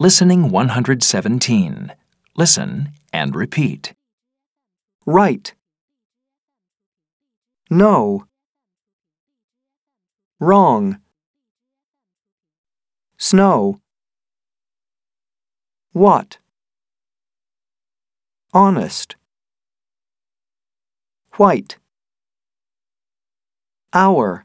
Listening 117. Listen and repeat. Right. No. Wrong. Snow. What? Honest. White. Hour.